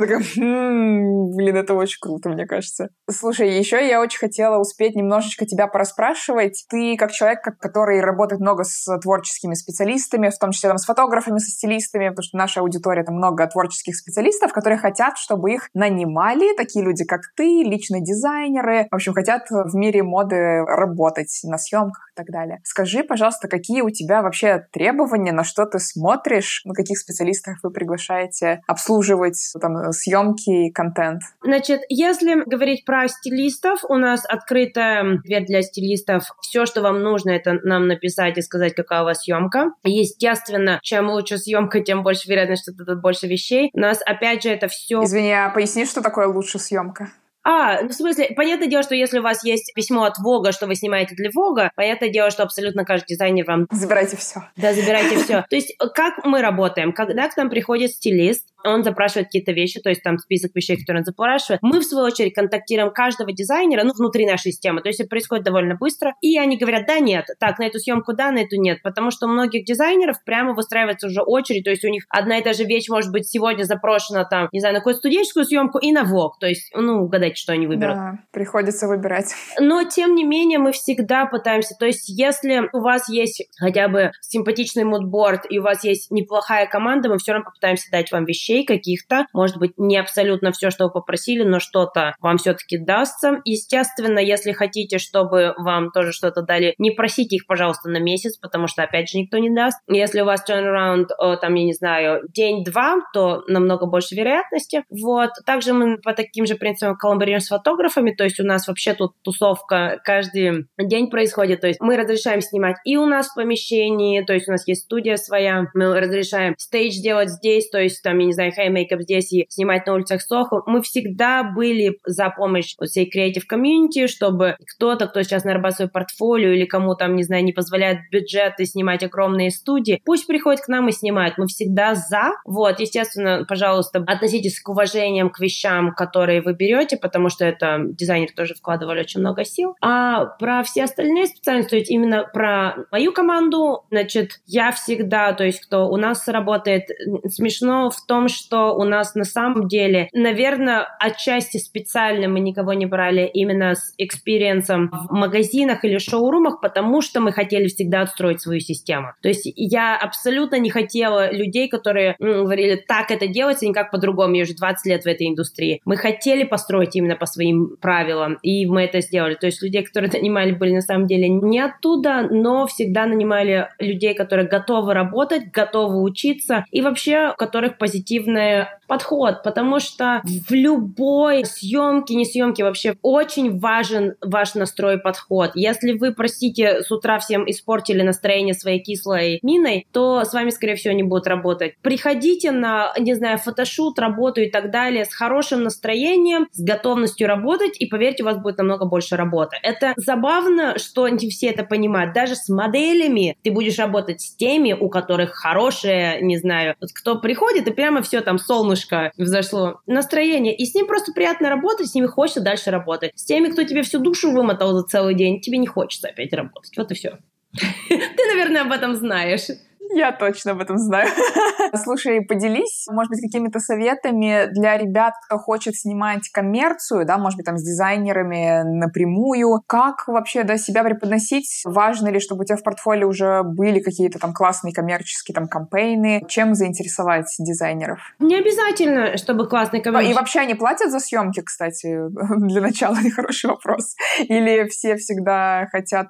М-м, блин, это очень круто, мне кажется. Слушай, еще я очень хотела успеть немножечко тебя пораспрашивать. Ты как человек, который работает много с творческими специалистами, в том числе там, с фотографами, со стилистами, потому что наша аудитория там много творческих специалистов, которые хотят, чтобы их нанимали, такие люди, как ты, личные дизайнеры, в общем, хотят в мире моды работать на съемках и так далее. Скажи, пожалуйста, какие у тебя вообще требования, на что ты смотришь, на каких специалистов вы приглашаете обслуживать там, съемки и контент? Значит, если говорить про стилистов, у нас открытая дверь для стилистов. Все, что вам нужно, это нам написать и сказать, какая у вас съемка. Естественно, чем лучше съемка, тем больше вероятность, что тут больше вещей. У нас, опять же, это все... Извини, а поясни, что такое лучше съемка? А, ну, в смысле, понятное дело, что если у вас есть письмо от Вога, что вы снимаете для Вога, понятное дело, что абсолютно каждый дизайнер вам... Забирайте все. Да, забирайте все. То есть, как мы работаем? Когда к нам приходит стилист, он запрашивает какие-то вещи, то есть там список вещей, которые он запрашивает. Мы, в свою очередь, контактируем каждого дизайнера, ну, внутри нашей системы, то есть это происходит довольно быстро, и они говорят, да, нет, так, на эту съемку да, на эту нет, потому что у многих дизайнеров прямо выстраивается уже очередь, то есть у них одна и та же вещь может быть сегодня запрошена там, не знаю, на какую-то студенческую съемку и на ВОК, то есть, ну, угадайте, что они выберут. Да, приходится выбирать. Но, тем не менее, мы всегда пытаемся, то есть если у вас есть хотя бы симпатичный мудборд и у вас есть неплохая команда, мы все равно попытаемся дать вам вещей каких-то, может быть, не абсолютно все, что вы попросили, но что-то вам все-таки дастся. Естественно, если хотите, чтобы вам тоже что-то дали, не просите их, пожалуйста, на месяц, потому что, опять же, никто не даст. Если у вас turnaround, там, я не знаю, день-два, то намного больше вероятности. Вот. Также мы по таким же принципам коллаборируем с фотографами, то есть у нас вообще тут тусовка каждый день происходит, то есть мы разрешаем снимать и у нас в помещении, то есть у нас есть студия своя, мы разрешаем stage делать здесь, то есть там, я не знаю, hair makeup здесь и снимать на улицах Сохо. Мы всегда были за помощь всей creative community, чтобы кто-то, кто сейчас нарабатывает портфолио или кому там, не знаю, не позволяет бюджеты снимать огромные студии, пусть приходит к нам и снимает. Мы всегда за. Вот, естественно, пожалуйста, относитесь с уважением к вещам, которые вы берете, потому что это дизайнеры тоже вкладывали очень много сил. А про все остальные специальности, то есть именно про мою команду, значит, я всегда, то есть кто у нас работает, смешно в том, что у нас на самом деле, наверное, отчасти специально мы никого не брали именно с experience'ом в магазинах или шоурумах, потому что мы хотели всегда отстроить свою систему. То есть я абсолютно не хотела людей, которые говорили, так это делается, никак по-другому, я уже 20 лет в этой индустрии. Мы хотели построить именно по своим правилам, и мы это сделали. То есть людей, которые нанимали, были на самом деле не оттуда, но всегда нанимали людей, которые готовы работать, готовы учиться, и вообще у которых позитивная подход, потому что в любой съемке, не съемке вообще очень важен ваш настрой подход. Если вы, простите, с утра всем испортили настроение своей кислой миной, то с вами, скорее всего, не будут работать. Приходите на, не знаю, фотошут, работу и так далее с хорошим настроением, с готовностью работать, и поверьте, у вас будет намного больше работы. Это забавно, что не все это понимают. Даже с моделями ты будешь работать с теми, у которых хорошее, не знаю, кто приходит и прямо все там солнышко взошло, настроение, и с ним просто приятно работать, с ними хочется дальше работать. С теми, кто тебе всю душу вымотал за целый день, тебе не хочется опять работать. Вот и все. Ты, наверное, об этом знаешь. Я точно об этом знаю. Слушай, поделись, может быть, какими-то советами для ребят, кто хочет снимать коммерцию, да, может быть, там с дизайнерами напрямую. Как вообще, да, себя преподносить? Важно ли, чтобы у тебя в портфолио уже были какие-то там классные коммерческие там кампейны? Чем заинтересовать дизайнеров? Не обязательно, чтобы классный коммерческий. И вообще они платят за съемки, кстати, для начала, хороший вопрос. Или все всегда хотят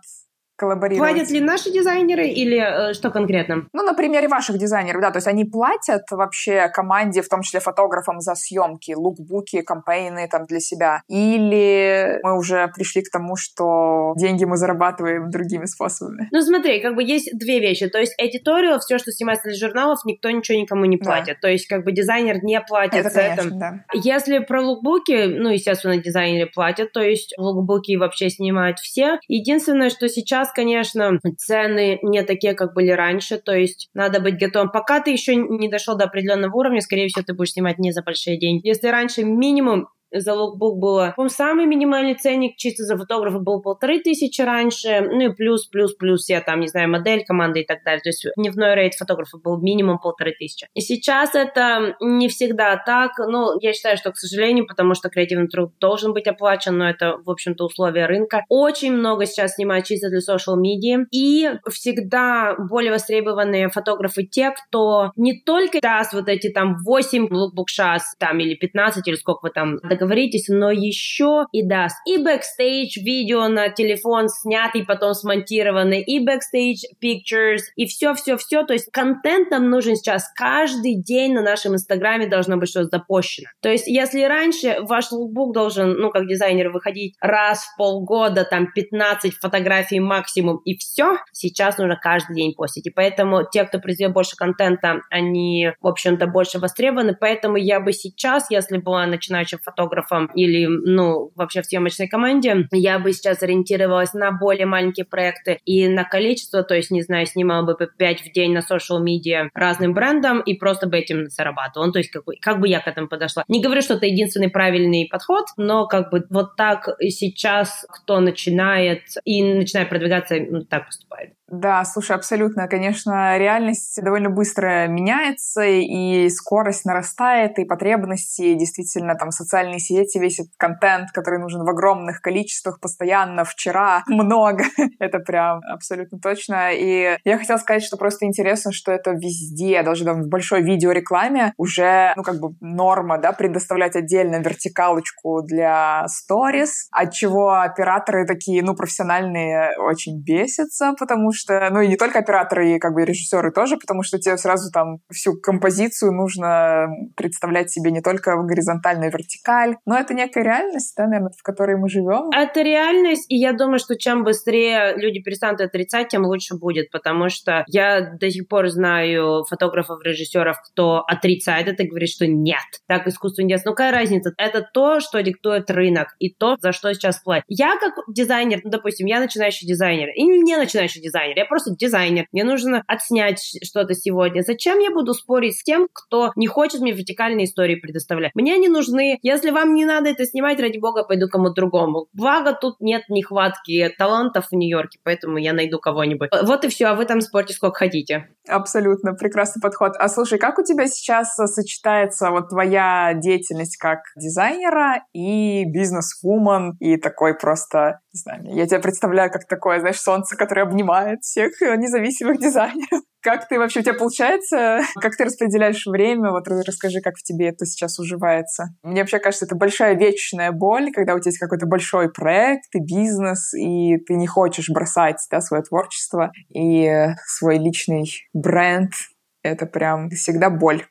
коллаборировать. Платят ли наши дизайнеры или э, что конкретно? Ну, на примере ваших дизайнеров, да, то есть они платят вообще команде, в том числе фотографам за съемки, лукбуки, кампейны там для себя, или мы уже пришли к тому, что деньги мы зарабатываем другими способами? Ну, смотри, как бы есть две вещи, то есть editorial, все, что снимается для журналов, никто ничего никому не платит, да. то есть как бы дизайнер не платит это, за конечно, это. Да. Если про лукбуки, ну, естественно, дизайнеры платят, то есть лукбуки вообще снимают все. Единственное, что сейчас, конечно, цены не такие, как были раньше, то есть надо быть готовым. Пока ты еще не дошел до определенного уровня, скорее всего, ты будешь снимать не за большие деньги. Если раньше минимум за лукбук было, по самый минимальный ценник чисто за фотографа был полторы тысячи раньше, ну и плюс, плюс, плюс я там, не знаю, модель, команда и так далее. То есть дневной rate фотографа был минимум полторы тысячи. И сейчас это не всегда так, ну, я считаю, что, к сожалению, потому что креативный труд должен быть оплачен, но это, в общем-то, условия рынка. Очень много сейчас снимают чисто для social media, и всегда более востребованные фотографы те, кто не только даст вот эти там 8 лукбук шас, там, или 15, или сколько вы там договоритесь, но еще и даст и бэкстейдж видео на телефон снятый, потом смонтированный, и бэкстейдж pictures, и все-все-все. То есть контент нам нужен сейчас каждый день на нашем инстаграме должно быть что-то запущено. То есть если раньше ваш лукбук должен, ну, как дизайнер, выходить раз в полгода, там, 15 фотографий максимум, и все, сейчас нужно каждый день постить. И поэтому те, кто произвел больше контента, они, в общем-то, больше востребованы. Поэтому я бы сейчас, если была начинающим фотографом, фотографом или, ну, вообще в съемочной команде, я бы сейчас ориентировалась на более маленькие проекты и на количество, то есть, не знаю, снимала бы по 5 в день на social media разным брендам и просто бы этим зарабатывала. Ну, то есть, как бы, как бы я к этому подошла. Не говорю, что это единственный правильный подход, но как бы вот так сейчас кто начинает и начинает продвигаться, ну, так поступает. Да, слушай, абсолютно. Конечно, реальность довольно быстро меняется, и скорость нарастает, и потребности, действительно, там, социальные сети, весь этот контент, который нужен в огромных количествах постоянно, вчера, много. это прям абсолютно точно. И я хотела сказать, что просто интересно, что это везде, даже там в большой видеорекламе уже, ну, как бы норма, да, предоставлять отдельно вертикалочку для сторис, от чего операторы такие, ну, профессиональные очень бесятся, потому что что, ну и не только операторы, и как бы режиссеры тоже, потому что тебе сразу там всю композицию нужно представлять себе не только в горизонтальную вертикаль, но это некая реальность, да, наверное, в которой мы живем. Это реальность, и я думаю, что чем быстрее люди перестанут отрицать, тем лучше будет, потому что я до сих пор знаю фотографов, режиссеров, кто отрицает это и говорит, что нет, так искусство не Ну какая разница? Это то, что диктует рынок, и то, за что сейчас платят. Я как дизайнер, ну, допустим, я начинающий дизайнер, и не начинающий дизайнер, дизайнер, я просто дизайнер, мне нужно отснять что-то сегодня. Зачем я буду спорить с тем, кто не хочет мне вертикальные истории предоставлять? Мне они нужны. Если вам не надо это снимать, ради бога, пойду кому-то другому. Благо, тут нет нехватки талантов в Нью-Йорке, поэтому я найду кого-нибудь. Вот и все, а вы там спорьте сколько хотите. Абсолютно, прекрасный подход. А слушай, как у тебя сейчас сочетается вот твоя деятельность как дизайнера и бизнес-вумен, и такой просто, не знаю, я тебя представляю как такое, знаешь, солнце, которое обнимает всех э, независимых дизайнеров. Как ты вообще, у тебя получается, как ты распределяешь время? Вот расскажи, как в тебе это сейчас уживается. Мне вообще кажется, это большая вечная боль, когда у тебя есть какой-то большой проект и бизнес, и ты не хочешь бросать да, свое творчество и свой личный бренд. Это прям всегда боль.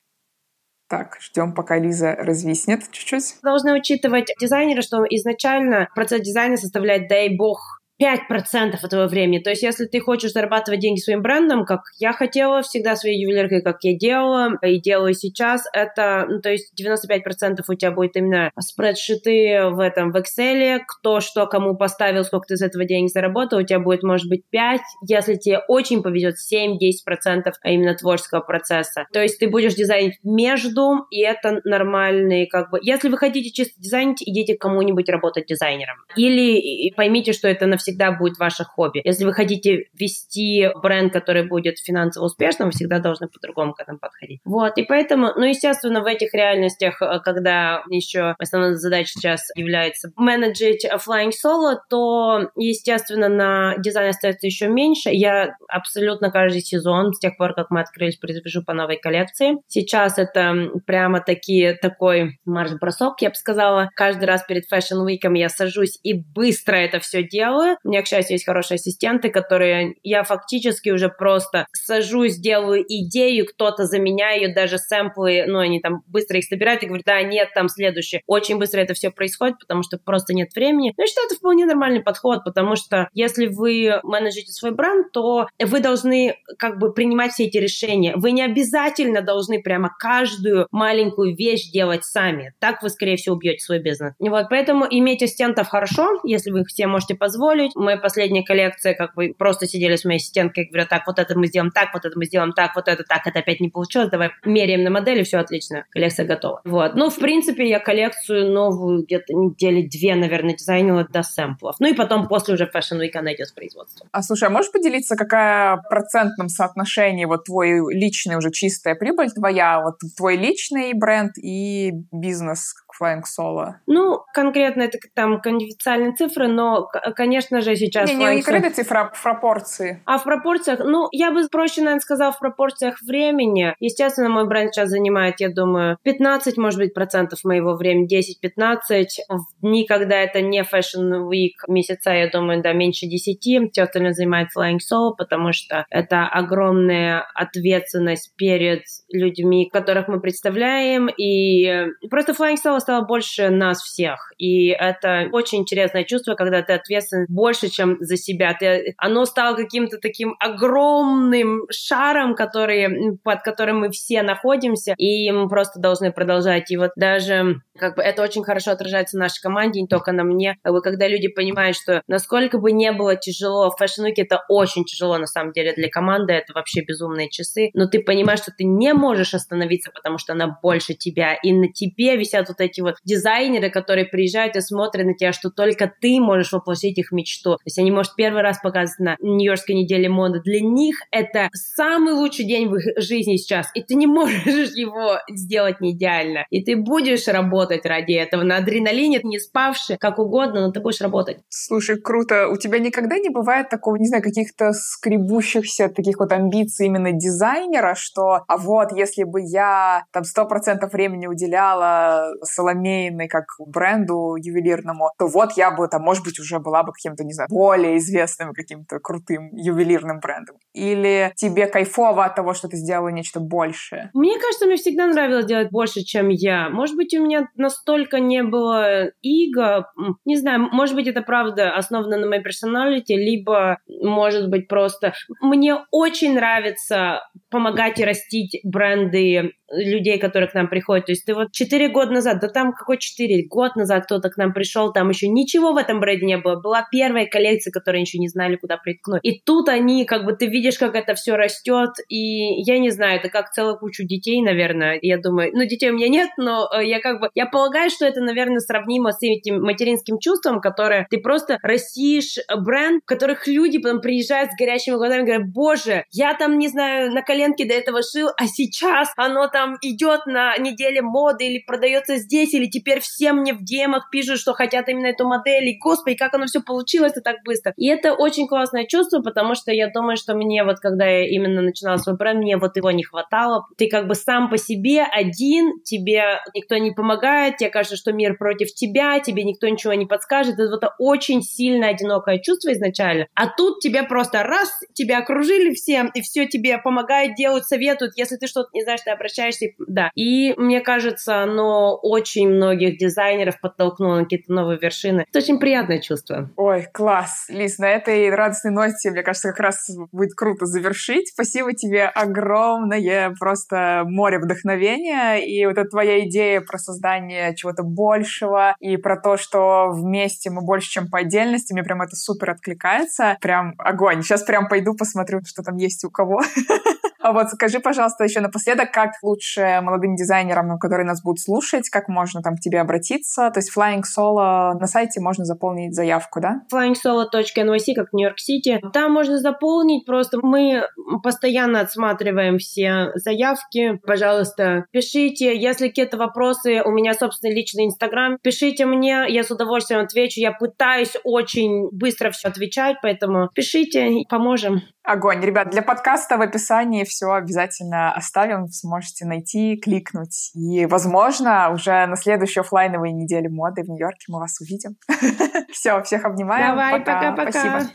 Так, ждем, пока Лиза развиснет чуть-чуть. Должны учитывать дизайнеры, что изначально процесс дизайна составляет, дай бог, 5% этого времени. То есть, если ты хочешь зарабатывать деньги своим брендом, как я хотела всегда своей ювелиркой, как я делала и делаю сейчас, это, ну, то есть 95% у тебя будет именно спредшиты в этом, в Excel, кто что кому поставил, сколько ты из этого денег заработал, у тебя будет, может быть, 5, если тебе очень повезет, 7-10% а именно творческого процесса. То есть, ты будешь дизайнить между, и это нормальный, как бы, если вы хотите чисто дизайнить, идите к кому-нибудь работать дизайнером. Или поймите, что это навсегда всегда будет ваше хобби. Если вы хотите вести бренд, который будет финансово успешным, вы всегда должны по-другому к этому подходить. Вот, и поэтому, ну, естественно, в этих реальностях, э, когда еще основной задачей сейчас является менеджить flying solo, то, естественно, на дизайн остается еще меньше. Я абсолютно каждый сезон, с тех пор, как мы открылись, произвожу по новой коллекции. Сейчас это прямо такие, такой марш-бросок, я бы сказала. Каждый раз перед Fashion Week я сажусь и быстро это все делаю, У меня, к счастью, есть хорошие ассистенты, которые я фактически уже просто сажусь, делаю идею, кто-то за меня ее, даже сэмплы, ну, они там быстро их собирают и говорят, да, нет, там следующее. Очень быстро это все происходит, потому что просто нет времени. Но я считаю, это вполне нормальный подход, потому что если вы менеджите свой бренд, то вы должны как бы принимать все эти решения. Вы не обязательно должны прямо каждую маленькую вещь делать сами. Так вы, скорее всего, убьете свой бизнес. Вот, поэтому иметь ассистентов хорошо, если вы их все можете позволить. Моя последняя коллекция, как бы просто сидели с моей ассистенткой, говорю, так, вот это мы сделаем так, вот это мы сделаем так, вот это так, это опять не получилось, давай меряем на модели, все отлично, коллекция готова. Вот. Ну, в принципе, я коллекцию новую где-то недели две, наверное, дизайнила до сэмплов. Ну и потом после уже Fashion Week она идет в производство. А слушай, а можешь поделиться, какая в процентном соотношении вот твой личный уже чистая прибыль твоя, вот твой личный бренд и бизнес Flying Solo? Ну, конкретно это там конфиденциальные цифры, но, конечно же, сейчас... Не, не, не конкретно цифра, в пропорции. А в пропорциях, ну, я бы проще, наверное, сказала в пропорциях времени. Естественно, мой бренд сейчас занимает, я думаю, 15, может быть, процентов моего времени, 10-15. В дни, когда это не Fashion Week месяца, я думаю, да, меньше 10. Все остальное занимает Flying Solo, потому что это огромная ответственность перед людьми, которых мы представляем. И просто Flying Solo стало больше нас всех. И это очень интересное чувство, когда ты ответственен больше, чем за себя. Ты, оно стало каким-то таким огромным шаром, который, под которым мы все находимся, и мы просто должны продолжать. И вот даже как бы это очень хорошо отражается в нашей команде, не только на мне. Как бы, когда люди понимают, что насколько бы не было тяжело, в Week это очень тяжело на самом деле для команды, это вообще безумные часы, но ты понимаешь, что ты не можешь остановиться, потому что она больше тебя, и на тебе висят вот эти вот дизайнеры, которые приезжают и смотрят на тебя, что только ты можешь воплотить их мечту. То есть они, может, первый раз показывать на Нью-Йоркской неделе моды. Для них это самый лучший день в их жизни сейчас, и ты не можешь его сделать не идеально. И ты будешь работать ради этого на адреналине, не спавший, как угодно, но ты будешь работать. Слушай, круто. У тебя никогда не бывает такого, не знаю, каких-то скребущихся таких вот амбиций именно дизайнера, что, а вот, если бы я там сто процентов времени уделяла Соломейной как бренду ювелирному, то вот я бы там, может быть, уже была бы каким-то, не знаю, более известным каким-то крутым ювелирным брендом. Или тебе кайфово от того, что ты сделала нечто большее? Мне кажется, мне всегда нравилось делать больше, чем я. Может быть, у меня настолько не было иго, не знаю, может быть, это правда основано на моей персоналити, либо, может быть, просто мне очень нравится помогать и растить бренды людей, которые к нам приходят. То есть ты вот четыре года назад, да там какой четыре, год назад кто-то к нам пришел, там еще ничего в этом бренде не было. Была первая коллекция, которую еще не знали, куда приткнуть. И тут они, как бы ты видишь, как это все растет, и я не знаю, это как целая куча детей, наверное. Я думаю, ну детей у меня нет, но э, я как бы, я полагаю, что это, наверное, сравнимо с этим материнским чувством, которое ты просто растишь бренд, в которых люди потом приезжают с горящими глазами и говорят, боже, я там, не знаю, на коленке до этого шил, а сейчас оно там там идет на неделе моды или продается здесь, или теперь все мне в демах пишут, что хотят именно эту модель, и господи, как оно все получилось-то так быстро. И это очень классное чувство, потому что я думаю, что мне вот, когда я именно начинала свой бренд, мне вот его не хватало. Ты как бы сам по себе один, тебе никто не помогает, тебе кажется, что мир против тебя, тебе никто ничего не подскажет. Это вот очень сильно одинокое чувство изначально. А тут тебе просто раз, тебя окружили всем, и все тебе помогают, делают, советуют. Если ты что-то не знаешь, ты обращаешься обучаешься, да. И мне кажется, оно очень многих дизайнеров подтолкнуло на какие-то новые вершины. Это очень приятное чувство. Ой, класс. Лиз, на этой радостной ноте, мне кажется, как раз будет круто завершить. Спасибо тебе огромное, просто море вдохновения. И вот эта твоя идея про создание чего-то большего и про то, что вместе мы больше, чем по отдельности, мне прям это супер откликается. Прям огонь. Сейчас прям пойду посмотрю, что там есть у кого. А вот скажи, пожалуйста, еще напоследок, как лучше молодым дизайнерам, которые нас будут слушать, как можно там к тебе обратиться? То есть Flying Solo на сайте можно заполнить заявку, да? flyingsolo.nyc, как Нью-Йорк-Сити. Там можно заполнить, просто мы постоянно отсматриваем все заявки. Пожалуйста, пишите, если какие-то вопросы, у меня собственный личный Инстаграм, пишите мне, я с удовольствием отвечу. Я пытаюсь очень быстро все отвечать, поэтому пишите, поможем. Огонь. Ребят, для подкаста в описании все обязательно оставим. Сможете найти, кликнуть. И, возможно, уже на следующей офлайновой неделе моды в Нью-Йорке мы вас увидим. Все, всех обнимаем. Давай, пока-пока. Спасибо.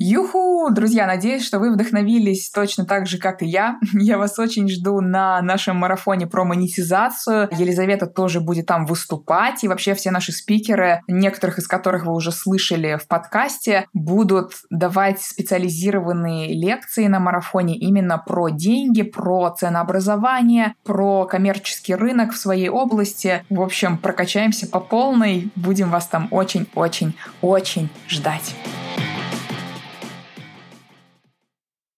Юху! Друзья, надеюсь, что вы вдохновились точно так же, как и я. Я вас очень жду на нашем марафоне про монетизацию. Елизавета тоже будет там выступать. И вообще все наши спикеры, некоторых из которых вы уже слышали в подкасте, будут давать специализированные лекции на марафоне именно про деньги, про ценообразование, про коммерческий рынок в своей области. В общем, прокачаемся по полной. Будем вас там очень-очень-очень ждать.